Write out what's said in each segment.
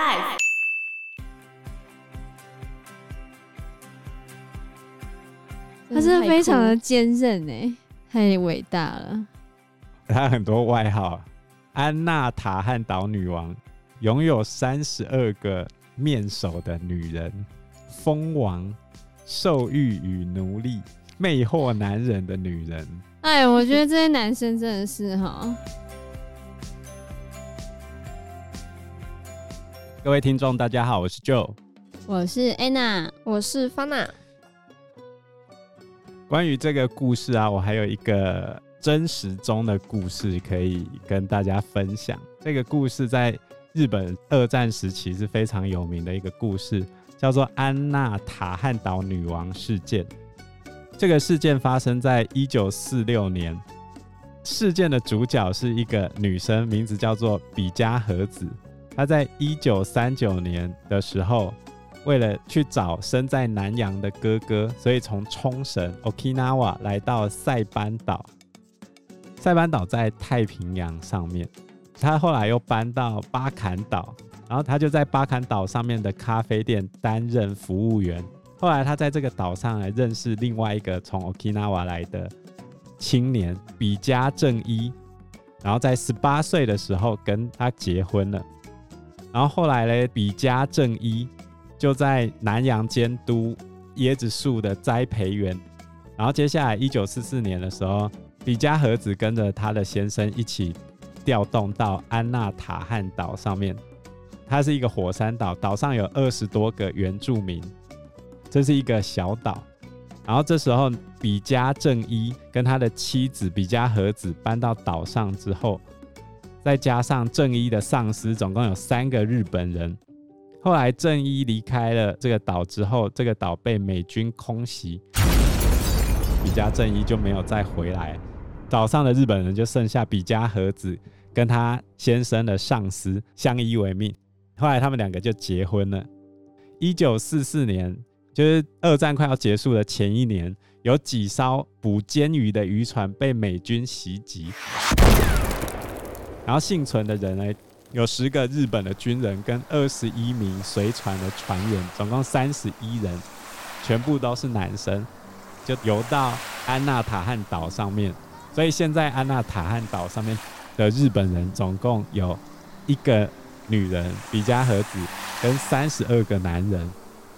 Life。他是非常的坚韧哎，太伟大了。他很多外号，安娜塔汉岛女王，拥有三十二个面首的女人，蜂王，受欲与奴隶，魅惑男人的女人。哎，我觉得这些男生真的是哈。各位听众，大家好，我是 Joe，我是 Anna，我是 Fana。关于这个故事啊，我还有一个真实中的故事可以跟大家分享。这个故事在日本二战时期是非常有名的一个故事，叫做安娜塔汉岛女王事件。这个事件发生在一九四六年，事件的主角是一个女生，名字叫做比嘉和子。他在一九三九年的时候。为了去找身在南洋的哥哥，所以从冲绳 （Okinawa） 来到塞班岛。塞班岛在太平洋上面。他后来又搬到巴坎岛，然后他就在巴坎岛上面的咖啡店担任服务员。后来他在这个岛上来认识另外一个从 Okinawa 来的青年比嘉正一，然后在十八岁的时候跟他结婚了。然后后来呢，比嘉正一。就在南洋监督椰子树的栽培园，然后接下来一九四四年的时候，比嘉和子跟着他的先生一起调动到安纳塔汉岛上面。它是一个火山岛，岛上有二十多个原住民，这是一个小岛。然后这时候，比嘉正一跟他的妻子比嘉和子搬到岛上之后，再加上正一的上司，总共有三个日本人。后来正一离开了这个岛之后，这个岛被美军空袭，比嘉正一就没有再回来，岛上的日本人就剩下比嘉和子跟他先生的上司相依为命。后来他们两个就结婚了。一九四四年，就是二战快要结束的前一年，有几艘捕鰹鱼的渔船被美军袭击，然后幸存的人呢？有十个日本的军人跟二十一名随船的船员，总共三十一人，全部都是男生，就游到安娜塔汉岛上面。所以现在安娜塔汉岛上面的日本人总共有一个女人比嘉和子跟三十二个男人。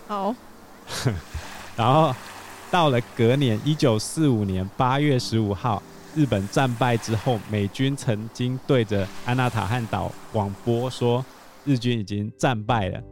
好，然后到了隔年一九四五年八月十五号。日本战败之后，美军曾经对着安娜塔汉岛广播说，日军已经战败了。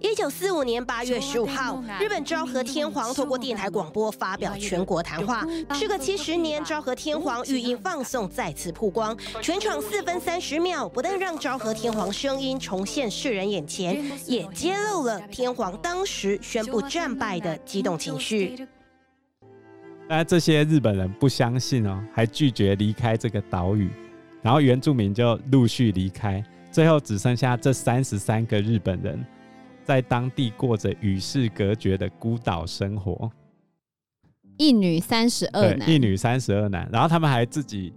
一九四五年八月十五号，日本昭和天皇透过电台广播发表全国谈话。时隔七十年，昭和天皇语音放送再次曝光，全场四分三十秒，不但让昭和天皇声音重现世人眼前，也揭露了天皇当时宣布战败的激动情绪。但这些日本人不相信哦，还拒绝离开这个岛屿，然后原住民就陆续离开，最后只剩下这三十三个日本人。在当地过着与世隔绝的孤岛生活，一女三十二男，一女三十二男，然后他们还自己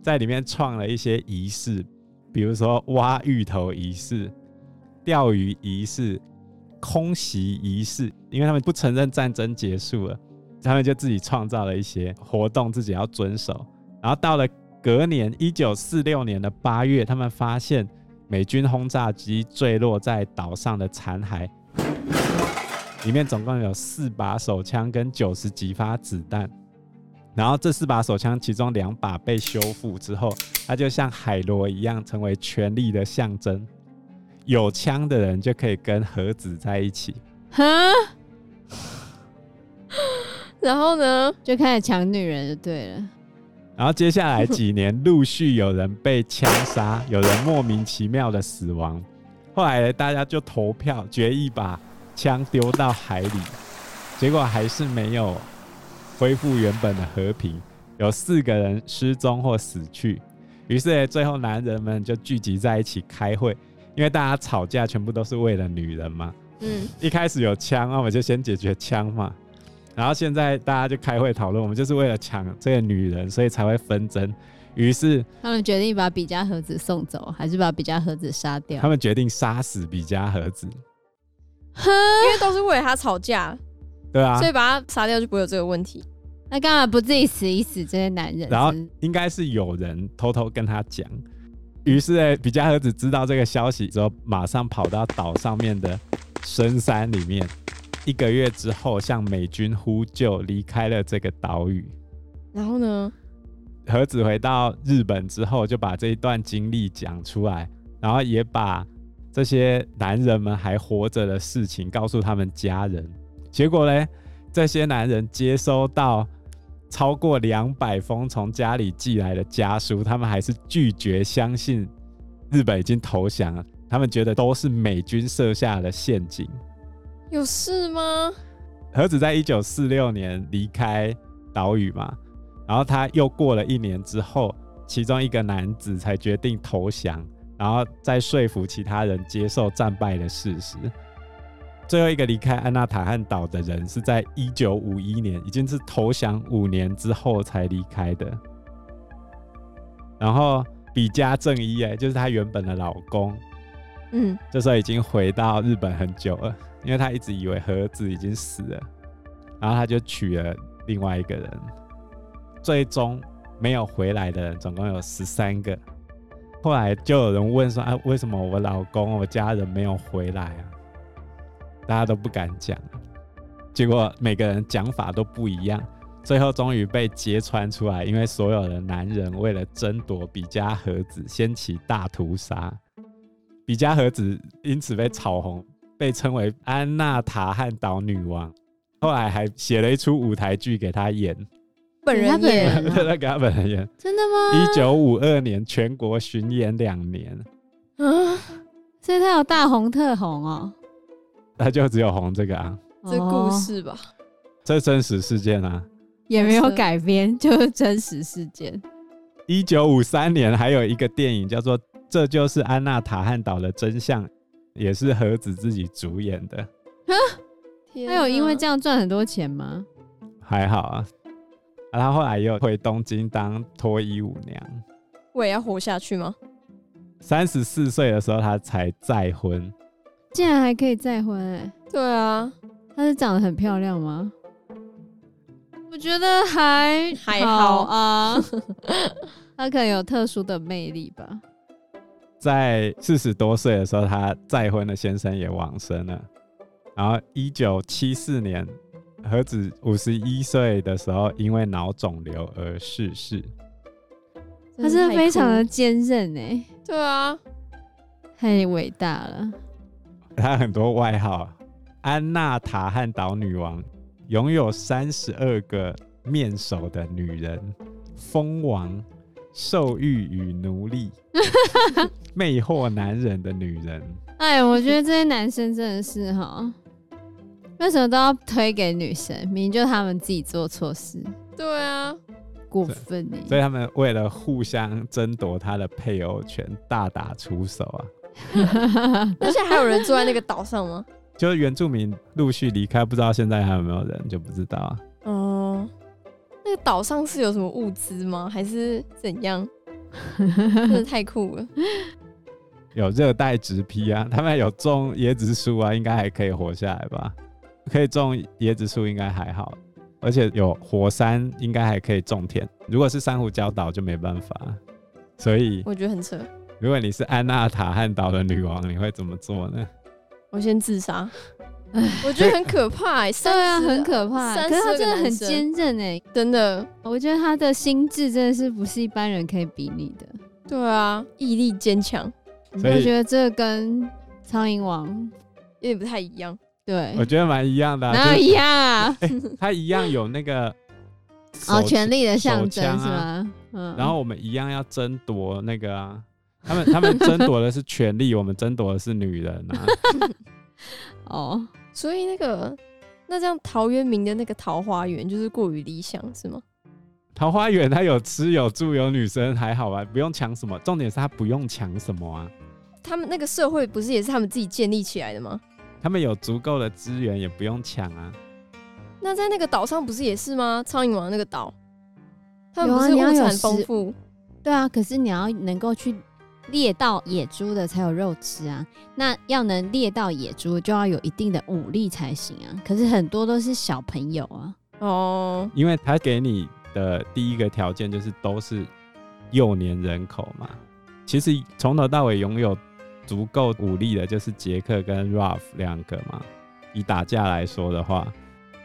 在里面创了一些仪式，比如说挖芋头仪式、钓鱼仪式、空袭仪式，因为他们不承认战争结束了，他们就自己创造了一些活动，自己要遵守。然后到了隔年一九四六年的八月，他们发现。美军轰炸机坠落在岛上的残骸，里面总共有四把手枪跟九十几发子弹。然后这四把手枪，其中两把被修复之后，它就像海螺一样，成为权力的象征。有枪的人就可以跟盒子在一起。哈？然后呢，就开始抢女人就对了。然后接下来几年，陆续有人被枪杀，有人莫名其妙的死亡。后来大家就投票决议把枪丢到海里，结果还是没有恢复原本的和平，有四个人失踪或死去。于是最后男人们就聚集在一起开会，因为大家吵架全部都是为了女人嘛。嗯，一开始有枪，那我们就先解决枪嘛。然后现在大家就开会讨论，我们就是为了抢这个女人，所以才会纷争。于是他们决定把比嘉和子送走，还是把比嘉和子杀掉？他们决定杀死比嘉和子，因为都是为了他吵架，对啊，所以把他杀掉就不会有这个问题。那干嘛不自己死一死？这些男人，然后应该是有人偷偷跟他讲。于是呢，比嘉和子知道这个消息之后，马上跑到岛上面的深山里面。一个月之后，向美军呼救，离开了这个岛屿。然后呢，和子回到日本之后，就把这一段经历讲出来，然后也把这些男人们还活着的事情告诉他们家人。结果呢，这些男人接收到超过两百封从家里寄来的家书，他们还是拒绝相信日本已经投降了。他们觉得都是美军设下的陷阱。有事吗？何子在一九四六年离开岛屿嘛，然后他又过了一年之后，其中一个男子才决定投降，然后再说服其他人接受战败的事实。最后一个离开安纳塔汉岛的人是在一九五一年，已经是投降五年之后才离开的。然后比嘉正一哎，就是他原本的老公，嗯，这时候已经回到日本很久了。因为他一直以为和子已经死了，然后他就娶了另外一个人，最终没有回来的人总共有十三个。后来就有人问说：“啊，为什么我老公、我家人没有回来啊？”大家都不敢讲，结果每个人讲法都不一样，最后终于被揭穿出来，因为所有的男人为了争夺比嘉和子，掀起大屠杀，比嘉和子因此被炒红。被称为安娜塔汉岛女王，后来还写了一出舞台剧给她演，本人演，对，给她本人演，真的吗？一九五二年全国巡演两年，啊，所以她有大红特红哦，她就只有红这个啊，这故事吧，这真实事件啊，也没有改编，就是真实事件。一九五三年还有一个电影叫做《这就是安娜塔汉岛的真相》。也是何子自己主演的，他有因为这样赚很多钱吗？还好啊，啊，他后来又回东京当脱衣舞娘。我也要活下去吗？三十四岁的时候，他才再婚，竟然还可以再婚哎、欸！对啊，她是长得很漂亮吗？我觉得还还好啊，她可能有特殊的魅力吧。在四十多岁的时候，他再婚的先生也往生了。然后一九七四年，何子五十一岁的时候，因为脑肿瘤而逝世。他是非常的坚韧哎，对啊，太伟大了。他很多外号：安娜塔汉岛女王，拥有三十二个面首的女人，蜂王。兽欲与奴隶，魅惑男人的女人。哎，我觉得这些男生真的是哈，为什么都要推给女生？明明就他们自己做错事。对啊，过分呢。所以他们为了互相争夺他的配偶权，大打出手啊。而且还有人住在那个岛上吗？就是原住民陆续离开，不知道现在还有没有人，就不知道啊。岛上是有什么物资吗？还是怎样？真的太酷了！有热带植皮啊，他们有种椰子树啊，应该还可以活下来吧？可以种椰子树应该还好，而且有火山，应该还可以种田。如果是珊瑚礁岛就没办法。所以我觉得很扯。如果你是安纳塔汉岛的女王，你会怎么做呢？我先自杀。我觉得很可怕对啊，很可怕。可是他真的很坚韧哎，真的。我觉得他的心智真的是不是一般人可以比拟的。对啊，毅力坚强。我觉得这跟苍蝇王有点不太一样。对，我觉得蛮一样的、啊。哪有一样啊？欸、他一样有那个 哦，权力的象征、啊、是吗？嗯。然后我们一样要争夺那个啊，他们他们争夺的是权力，我们争夺的是女人啊。哦。所以那个，那这样陶渊明的那个桃花源就是过于理想，是吗？桃花源他有吃有住有女生还好啊，不用抢什么。重点是他不用抢什么啊？他们那个社会不是也是他们自己建立起来的吗？他们有足够的资源，也不用抢啊。那在那个岛上不是也是吗？苍蝇王那个岛，他们不是物产丰富？对啊，可是你要能够去猎到野猪的才有肉吃啊。那要能猎到野猪，就要有一定的武力才行啊。可是很多都是小朋友啊。哦，因为他给你的第一个条件就是都是幼年人口嘛。其实从头到尾拥有足够武力的，就是杰克跟 Ralph 两个嘛。以打架来说的话，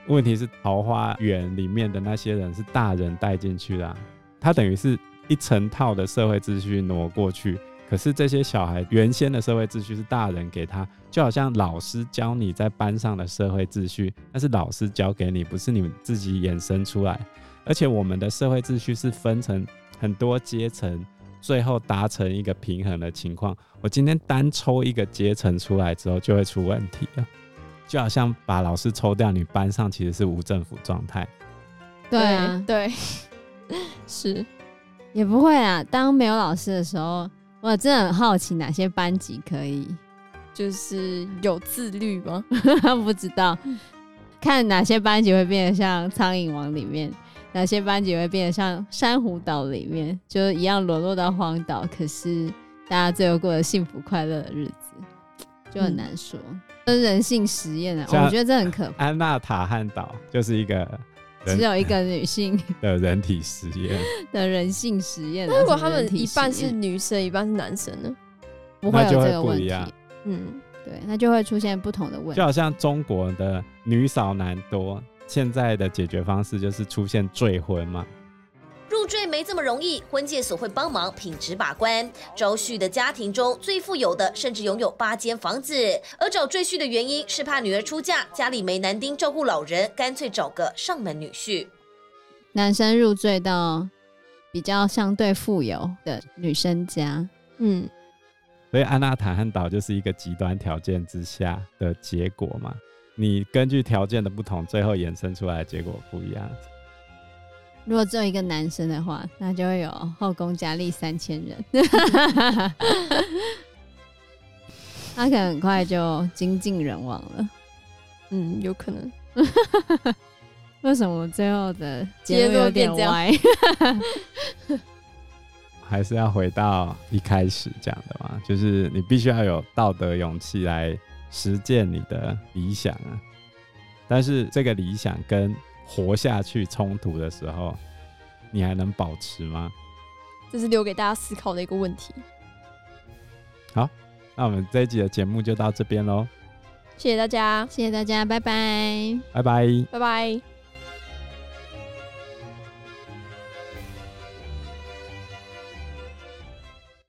问题是桃花源里面的那些人是大人带进去的啊，他等于是一成套的社会秩序挪过去。可是这些小孩原先的社会秩序是大人给他，就好像老师教你在班上的社会秩序，那是老师教给你，不是你们自己衍生出来。而且我们的社会秩序是分成很多阶层，最后达成一个平衡的情况。我今天单抽一个阶层出来之后，就会出问题了。就好像把老师抽掉，你班上其实是无政府状态。对啊，对，是也不会啊。当没有老师的时候，我真的很好奇哪些班级可以，就是有自律吗？不知道。看哪些班级会变得像《苍蝇王》里面，哪些班级会变得像《珊瑚岛》里面，就是一样沦落到荒岛，可是大家最后过得幸福快乐的日子，就很难说。这、嗯、人性实验啊，我觉得这很可怕。安娜塔汉岛就是一个只有一个女性 的人体实验 的人性实验。那如果他们一半是女生，一半是男生呢？不会有这个问题。嗯。对，那就会出现不同的问题，就好像中国的女少男多，现在的解决方式就是出现赘婚嘛。入赘没这么容易，婚介所会帮忙品质把关。招婿的家庭中最富有的，甚至拥有八间房子。而找赘婿的原因是怕女儿出嫁，家里没男丁照顾老人，干脆找个上门女婿。男生入赘到比较相对富有的女生家，嗯。所以安娜塔汉岛就是一个极端条件之下的结果嘛。你根据条件的不同，最后衍生出来的结果不一样。如果只有一个男生的话，那就会有后宫佳丽三千人，他可能很快就精尽人亡了。嗯，有可能。为什么最后的结论有点歪？还是要回到一开始讲的嘛，就是你必须要有道德勇气来实践你的理想啊。但是这个理想跟活下去冲突的时候，你还能保持吗？这是留给大家思考的一个问题。好，那我们这一集的节目就到这边喽。谢谢大家，谢谢大家，拜拜，拜拜，拜拜。